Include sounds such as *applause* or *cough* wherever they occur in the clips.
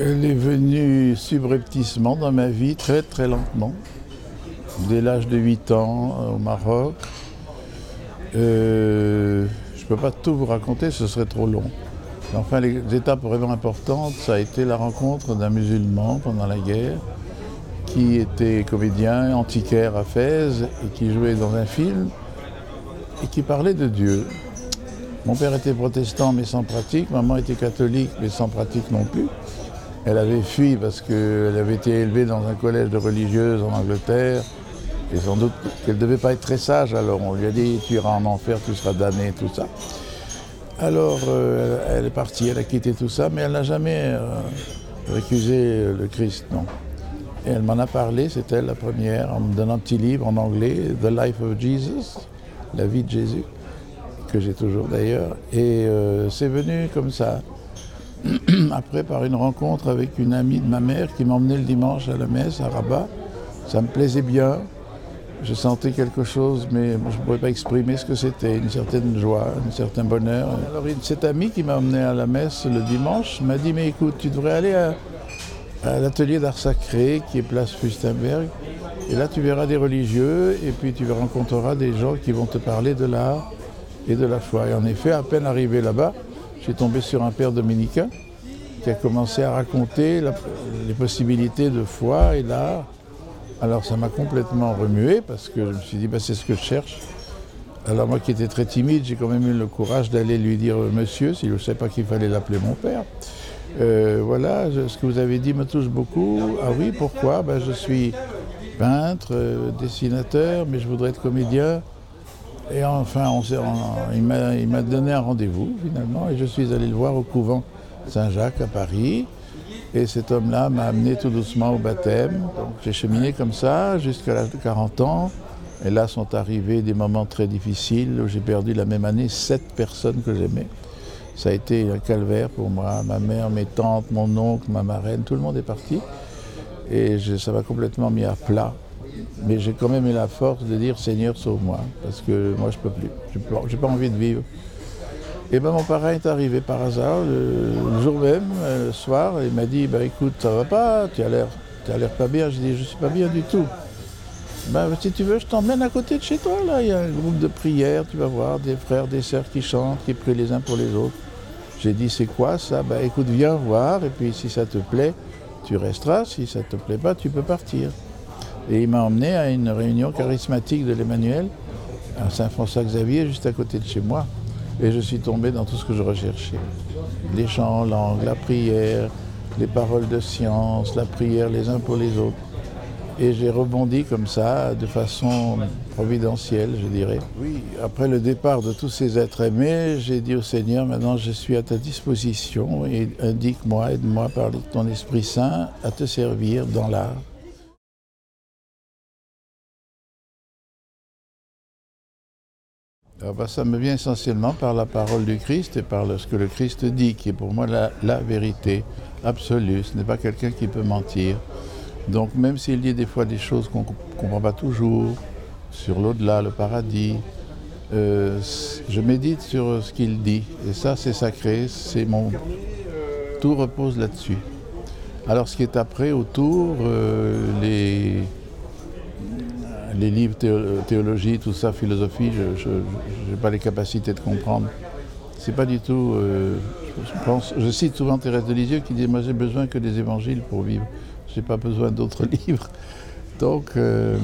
Elle est venue subrepticement dans ma vie, très très lentement, dès l'âge de 8 ans euh, au Maroc. Euh, je ne peux pas tout vous raconter, ce serait trop long. Enfin, les étapes vraiment importantes, ça a été la rencontre d'un musulman pendant la guerre, qui était comédien antiquaire à Fès et qui jouait dans un film et qui parlait de Dieu. Mon père était protestant mais sans pratique, maman était catholique mais sans pratique non plus. Elle avait fui parce qu'elle avait été élevée dans un collège de religieuses en Angleterre et sans doute qu'elle ne devait pas être très sage. Alors on lui a dit tu iras en enfer, tu seras damné, tout ça. Alors euh, elle est partie, elle a quitté tout ça, mais elle n'a jamais euh, récusé le Christ, non. Et elle m'en a parlé, c'est elle la première, en me donnant un petit livre en anglais, The Life of Jesus, la vie de Jésus que j'ai toujours d'ailleurs. Et euh, c'est venu comme ça. *clears throat* Après, par une rencontre avec une amie de ma mère qui m'emmenait le dimanche à la messe à Rabat. Ça me plaisait bien. Je sentais quelque chose, mais je ne pouvais pas exprimer ce que c'était, une certaine joie, un certain bonheur. Alors cette amie qui m'a emmené à la messe le dimanche m'a dit, mais écoute, tu devrais aller à, à l'atelier d'art sacré qui est place Fustenberg. Et là, tu verras des religieux et puis tu rencontreras des gens qui vont te parler de l'art et de la foi. Et en effet, à peine arrivé là-bas, j'ai tombé sur un père dominicain qui a commencé à raconter les possibilités de foi et d'art. Alors ça m'a complètement remué parce que je me suis dit, bah, c'est ce que je cherche. Alors moi qui étais très timide, j'ai quand même eu le courage d'aller lui dire euh, monsieur, si je ne savais pas qu'il fallait l'appeler mon père. Euh, voilà, ce que vous avez dit me touche beaucoup. Ah oui, pourquoi? Ben, Je suis peintre, euh, dessinateur, mais je voudrais être comédien. Et enfin, il m'a donné un rendez-vous finalement et je suis allé le voir au couvent Saint-Jacques à Paris. Et cet homme-là m'a amené tout doucement au baptême. J'ai cheminé comme ça jusqu'à l'âge de 40 ans. Et là sont arrivés des moments très difficiles où j'ai perdu la même année sept personnes que j'aimais. Ça a été un calvaire pour moi. Ma mère, mes tantes, mon oncle, ma marraine, tout le monde est parti. Et ça m'a complètement mis à plat. Mais j'ai quand même eu la force de dire Seigneur, sauve-moi, parce que moi je peux plus. Je n'ai pas envie de vivre. Et ben mon parrain est arrivé par hasard le, jour même, euh, le soir, il m'a dit bah, écoute, ça va pas, tu as l'air, pas bien. Je dis je suis pas bien du tout. Ben, si tu veux, je t'emmène à côté de chez toi. Là, il y a un groupe de prière, tu vas voir, des frères, des sœurs qui chantent, qui prient les uns pour les autres. J'ai dit c'est quoi ça? Ben écoute, viens voir, et puis si ça te plaît, tu resteras. Si ça te plaît pas, tu peux partir. Et il m'a emmené à une réunion charismatique de l'Emmanuel à Saint-François-Xavier, juste à côté de chez moi. Et je suis tombé dans tout ce que je recherchais. Les chants la prière, les paroles de science, la prière les uns pour les autres. Et j'ai rebondi comme ça, de façon providentielle, je dirais. Oui, après le départ de tous ces êtres aimés, j'ai dit au Seigneur, maintenant je suis à ta disposition et indique-moi, aide-moi par ton Esprit Saint à te servir dans l'art. Ah bah, ça me vient essentiellement par la parole du Christ et par ce que le Christ dit, qui est pour moi la, vérité absolue. Ce n'est pas quelqu'un qui peut mentir. Donc même s'il dit des fois des choses qu'on ne comprend pas toujours, sur l'au-delà, le paradis, euh, je médite sur ce qu'il dit. Et ça, c'est sacré, c'est mon... Tout repose là-dessus. Alors ce qui est après, autour, euh, les les livres, théologie, tout ça, philosophie, je n'ai pas les capacités de comprendre. C'est pas du tout. Euh, je, cite souvent Thérèse de Lisieux qui dit Moi, j'ai besoin que des évangiles pour vivre. Je n'ai pas besoin d'autres *laughs* livres. Donc, euh,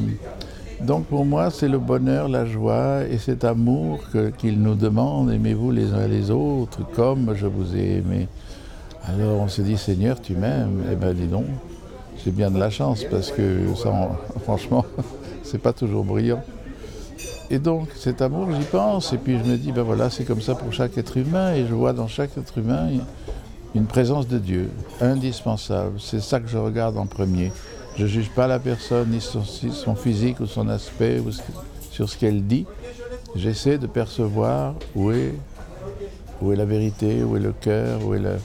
donc, pour moi, c'est le bonheur, la joie et cet amour qu'il nous demande Aimez-vous les uns les autres comme je vous ai aimé. Alors, on se dit Seigneur, tu m'aimes Eh bien, dis donc, j'ai bien de la chance parce que, ça, *laughs* franchement c'est pas toujours brillant. Et donc cet amour, j'y pense, et puis je me dis, ben voilà, c'est comme ça pour chaque être humain, et je vois dans chaque être humain une présence de Dieu, indispensable. C'est ça que je regarde en premier. Je ne juge pas la personne, ni son, physique ou son aspect, ou sur ce qu'elle dit. J'essaie de percevoir où est, où est la vérité, où est le cœur, où est le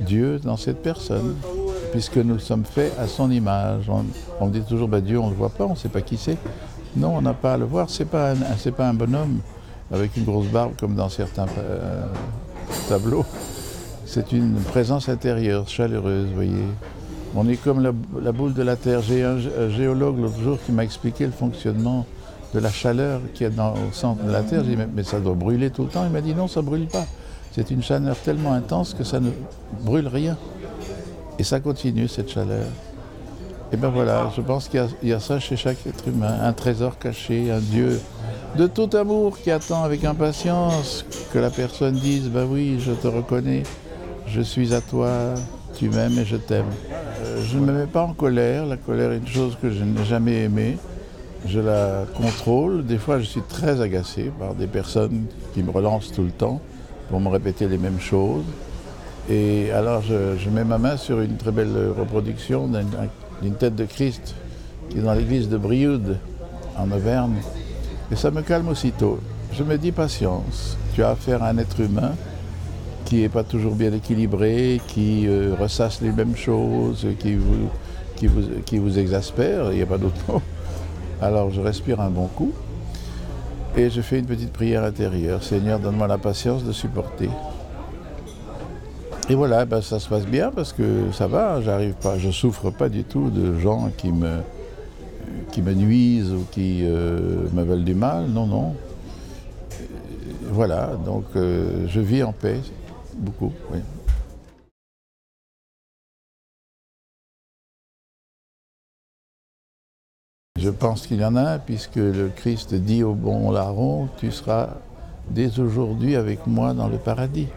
Dieu dans cette personne puisque nous sommes faits à son image. On, dit toujours, bah, Dieu, on ne le voit pas, on ne sait pas qui c'est. Non, on n'a pas à le voir, ce n'est pas, un, pas un bonhomme avec une grosse barbe comme dans certains euh, tableaux. c'est une présence intérieure, chaleureuse, vous voyez. On est comme la, boule de la Terre. J'ai un, géologue l'autre jour qui m'a expliqué le fonctionnement de la chaleur qui est dans, au centre de la Terre. J'ai dit, mais, ça doit brûler tout le temps. Il m'a dit, non, ça ne brûle pas. C'est une chaleur tellement intense que ça ne brûle rien. Et ça continue, cette chaleur. Et bien voilà, je pense qu'il y, a ça chez chaque être humain, un trésor caché, un Dieu de tout amour qui attend avec impatience que la personne dise, ben oui, je te reconnais, je suis à toi, tu m'aimes et je t'aime. Euh, je ne me mets pas en colère, la colère est une chose que je n'ai jamais aimée. Je la contrôle, des fois je suis très agacé par des personnes qui me relancent tout le temps pour me répéter les mêmes choses. Et alors je, mets ma main sur une très belle reproduction d'une tête de Christ qui est dans l'église de Brioude en Auvergne. Et ça me calme aussitôt. Je me dis patience, tu as affaire à un être humain qui n'est pas toujours bien équilibré, qui euh, ressasse les mêmes choses, qui vous, qui vous, qui vous exaspère, il n'y a pas d'autre mot. Alors je respire un bon coup et je fais une petite prière intérieure. Seigneur, donne-moi la patience de supporter. Et voilà, ben, ça se passe bien parce que ça va, j'arrive pas, je souffre pas du tout de gens qui me, qui nuisent ou qui euh, me veulent du mal. Non, non. Voilà, donc euh, je vis en paix beaucoup, oui. Je pense qu'il y en a, puisque le Christ dit au bon larron, tu seras dès aujourd'hui avec moi dans le paradis.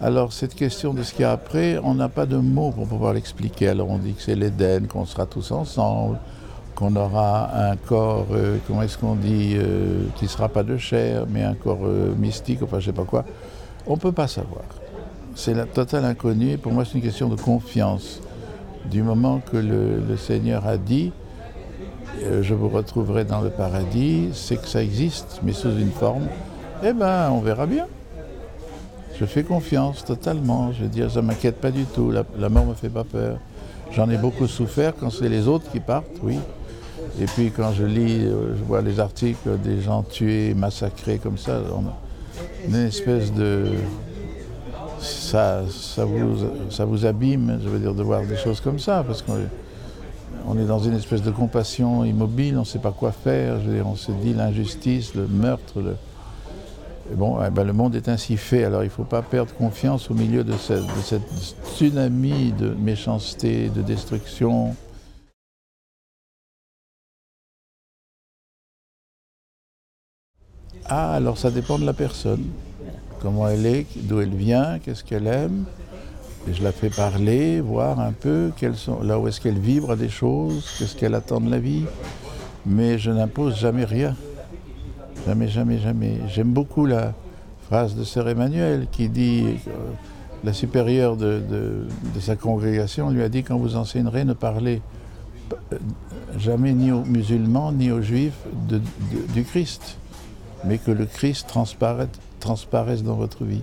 Alors cette question de ce qu'il y a après, on n'a pas de mots pour pouvoir l'expliquer. Alors on dit que c'est l'Éden, qu'on sera tous ensemble, qu'on aura un corps, euh, comment est-ce qu'on dit, euh, qui ne sera pas de chair, mais un corps euh, mystique, enfin je ne sais pas quoi. On ne peut pas savoir. C'est la totale inconnue. Pour moi, c'est une question de confiance. Du moment que le, Seigneur a dit, je vous retrouverai dans le paradis, c'est que ça existe, mais sous une forme, eh bien, on verra bien. Je fais confiance totalement. Je veux dire, ça ne m'inquiète pas du tout. La, mort ne me fait pas peur. J'en ai beaucoup souffert quand c'est les autres qui partent, oui. Et puis quand je lis, euh, je vois les articles des gens tués, massacrés comme ça, on a une espèce de... Ça, ça, vous, ça vous abîme, je veux dire, de voir des choses comme ça, parce qu'on on est dans une espèce de compassion immobile, on ne sait pas quoi faire, on se dit l'injustice, le meurtre, le... bon, eh ben, le monde est ainsi fait, alors il ne faut pas perdre confiance au milieu de cette, tsunami de méchanceté, de destruction. Ah, alors ça dépend de la personne. Comment elle est, d'où elle vient, qu'est-ce qu'elle aime. Je la fais parler, voir un peu là où est-ce qu'elle vibre à des choses, qu'est-ce qu'elle attend de la vie. Mais je n'impose jamais rien. Jamais, jamais, jamais. J'aime beaucoup la phrase de Sœur Emmanuel qui dit, euh, la supérieure de, sa congrégation lui a dit, quand vous enseignerez, ne parlez euh, jamais ni aux musulmans ni aux juifs du Christ mais que le Christ transparaisse, dans votre vie.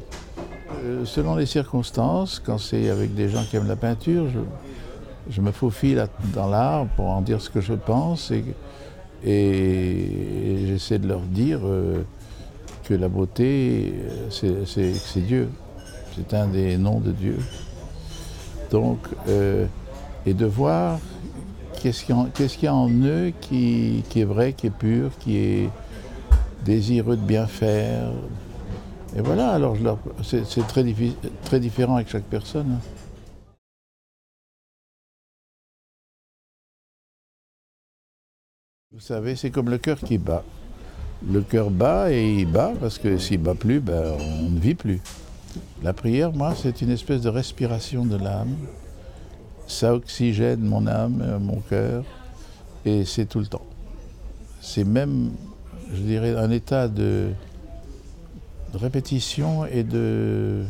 Euh, selon les circonstances, quand c'est avec des gens qui aiment la peinture, je, me faufile dans l'art pour en dire ce que je pense j'essaie de leur dire euh, que la beauté, c'est Dieu. C'est un des noms de Dieu. Donc, euh, et de voir qu'est-ce qu'il y, a en eux qui, est vrai, qui est pur, qui est, désireux de bien faire. Et voilà, alors c'est très, très différent avec chaque personne. Vous savez, c'est comme le cœur qui bat. Le cœur bat et il bat parce que s'il bat plus, ben, on ne vit plus. La prière, moi, c'est une espèce de respiration de l'âme. Ça oxygène mon âme, mon cœur, et c'est tout le temps. C'est même je dirais, un état de, répétition et de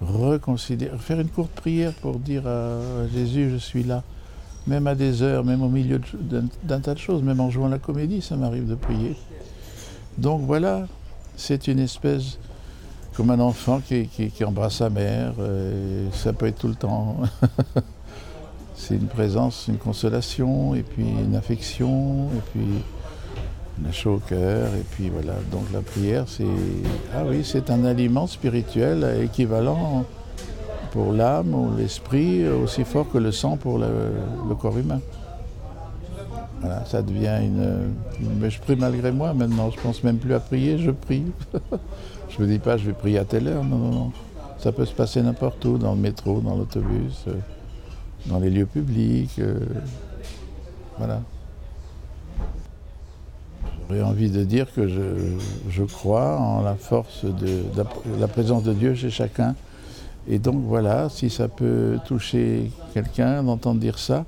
reconsidérer, faire une courte prière pour dire à Jésus, je suis là, même à des heures, même au milieu d'un tas de choses, même en jouant la comédie, ça m'arrive de prier. Donc voilà, c'est une espèce, comme un enfant qui, embrasse sa mère, euh, ça peut être tout le temps. *laughs* c'est une présence, une consolation, et puis une affection, et puis On a chaud au cœur et puis voilà. Donc la prière, c'est ah oui, c'est un aliment spirituel équivalent pour l'âme ou l'esprit aussi fort que le sang pour le, corps humain. Voilà, ça devient une, Mais je prie malgré moi maintenant. Je pense même plus à prier, je prie. *laughs* je ne me dis pas je vais prier à telle heure. Non, non, non. Ça peut se passer n'importe où, dans le métro, dans l'autobus, euh, dans les lieux publics. Euh, voilà. J'aurais envie de dire que je, crois en la force de, la, présence de Dieu chez chacun. Et donc voilà, si ça peut toucher quelqu'un d'entendre dire ça,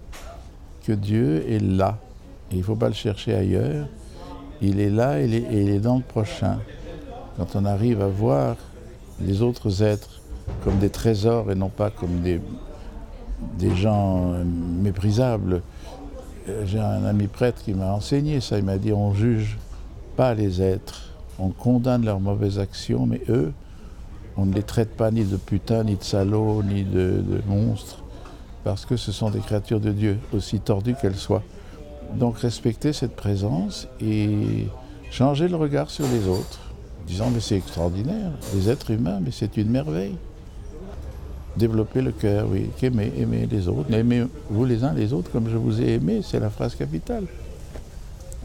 que Dieu est là. il ne faut pas le chercher ailleurs. Il est là et il est dans le prochain. Quand on arrive à voir les autres êtres comme des trésors et non pas comme des, gens méprisables, euh, j'ai un ami prêtre qui m'a enseigné ça. Il m'a dit on juge pas les êtres, on condamne leurs mauvaises actions, mais eux, on ne les traite pas ni de putains, ni de salauds, ni de, monstres, parce que ce sont des créatures de Dieu, aussi tordues qu'elles soient. Donc respecter cette présence et changer le regard sur les autres, disant mais c'est extraordinaire, les êtres humains, mais c'est une merveille. Développer le cœur, oui, qu'aimer, aimer les autres, aimer vous les uns les autres comme je vous ai aimé, c'est la phrase capitale.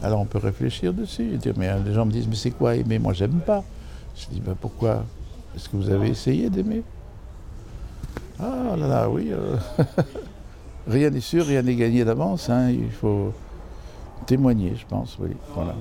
Alors on peut réfléchir dessus et dire, mais les gens me disent, mais c'est quoi aimer? Moi j'aime pas. Je dis, ben pourquoi Est-ce que vous avez essayé d'aimer Ah là là, oui. Euh, *laughs* rien n'est sûr, rien n'est gagné d'avance. Hein. Il faut témoigner, je pense, oui. Voilà.